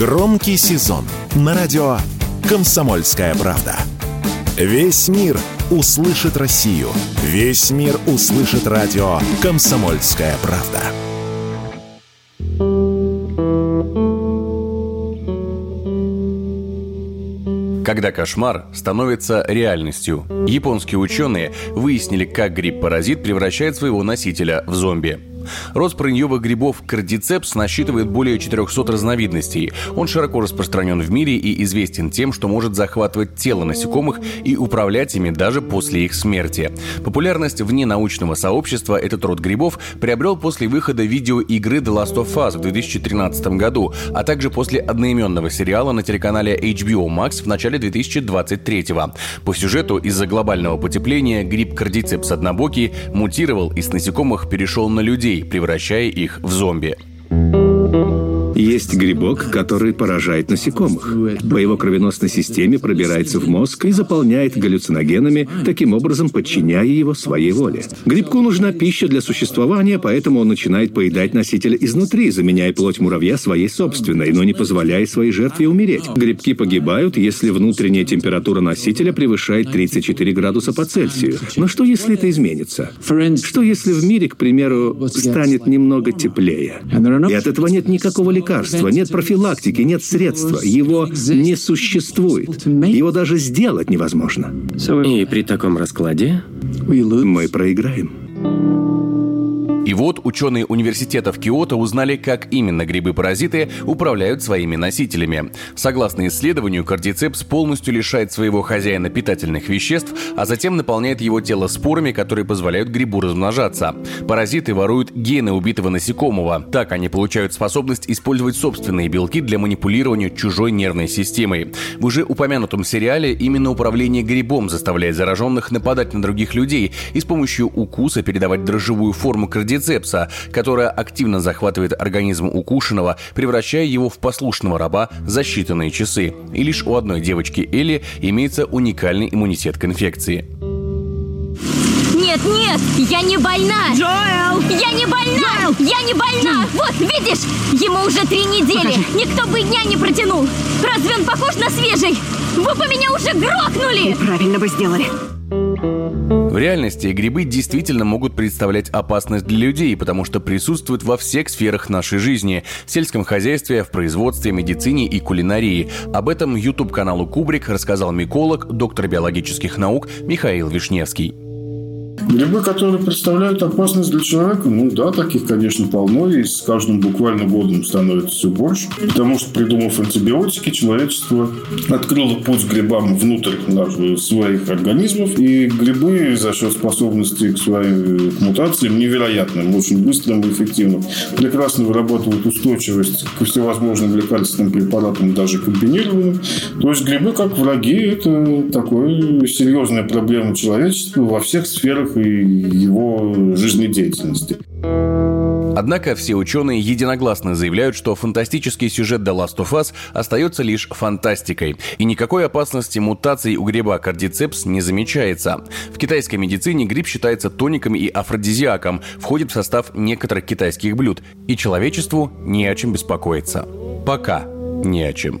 Громкий сезон на радио «Комсомольская правда». Весь мир услышит Россию. Весь мир услышит радио «Комсомольская правда». Когда кошмар становится реальностью. Японские ученые выяснили, как гриб-паразит превращает своего носителя в зомби. Рост прыньевых грибов кардицепс насчитывает более 400 разновидностей. Он широко распространен в мире и известен тем, что может захватывать тело насекомых и управлять ими даже после их смерти. Популярность вне научного сообщества этот род грибов приобрел после выхода видеоигры The Last of Us в 2013 году, а также после одноименного сериала на телеканале HBO Max в начале 2023 По сюжету из-за глобального потепления гриб кардицепс однобокий мутировал и с насекомых перешел на людей, превращая их в зомби. Есть грибок, который поражает насекомых. По его кровеносной системе пробирается в мозг и заполняет галлюциногенами, таким образом подчиняя его своей воле. Грибку нужна пища для существования, поэтому он начинает поедать носителя изнутри, заменяя плоть муравья своей собственной, но не позволяя своей жертве умереть. Грибки погибают, если внутренняя температура носителя превышает 34 градуса по Цельсию. Но что, если это изменится? Что, если в мире, к примеру, станет немного теплее? И от этого нет никакого лекарства лекарства, нет профилактики, нет средства. Его не существует. Его даже сделать невозможно. И при таком раскладе мы проиграем. И вот ученые университета в Киото узнали, как именно грибы-паразиты управляют своими носителями. Согласно исследованию, кардицепс полностью лишает своего хозяина питательных веществ, а затем наполняет его тело спорами, которые позволяют грибу размножаться. Паразиты воруют гены убитого насекомого. Так они получают способность использовать собственные белки для манипулирования чужой нервной системой. В уже упомянутом сериале именно управление грибом заставляет зараженных нападать на других людей и с помощью укуса передавать дрожжевую форму кардицепса кардицепса, которая активно захватывает организм укушенного, превращая его в послушного раба за считанные часы. И лишь у одной девочки Элли имеется уникальный иммунитет к инфекции. Нет, нет, я не больна! Джоэл! Я не больна! Джоэл! Я не больна! Вот, видишь, ему уже три недели! Покажи. Никто бы дня не протянул! Разве он похож на свежий? Вы бы меня уже грохнули! Правильно бы сделали. В реальности грибы действительно могут представлять опасность для людей, потому что присутствуют во всех сферах нашей жизни – в сельском хозяйстве, в производстве, медицине и кулинарии. Об этом YouTube-каналу Кубрик рассказал миколог, доктор биологических наук Михаил Вишневский. Грибы, которые представляют опасность для человека, ну да, таких, конечно, полно, и с каждым буквально годом становится все больше. Потому что, придумав антибиотики, человечество открыло путь грибам внутрь наших, своих организмов, и грибы за счет способности к своим к мутациям невероятным, очень быстрым и эффективным, прекрасно вырабатывают устойчивость к всевозможным лекарственным препаратам, даже комбинированным. То есть грибы, как враги, это такая серьезная проблема человечества во всех сферах и его жизнедеятельности. Однако все ученые единогласно заявляют, что фантастический сюжет The Last of Us остается лишь фантастикой, и никакой опасности мутаций у гриба кардицепс не замечается. В китайской медицине гриб считается тоником и афродизиаком, входит в состав некоторых китайских блюд, и человечеству не о чем беспокоиться. Пока не о чем.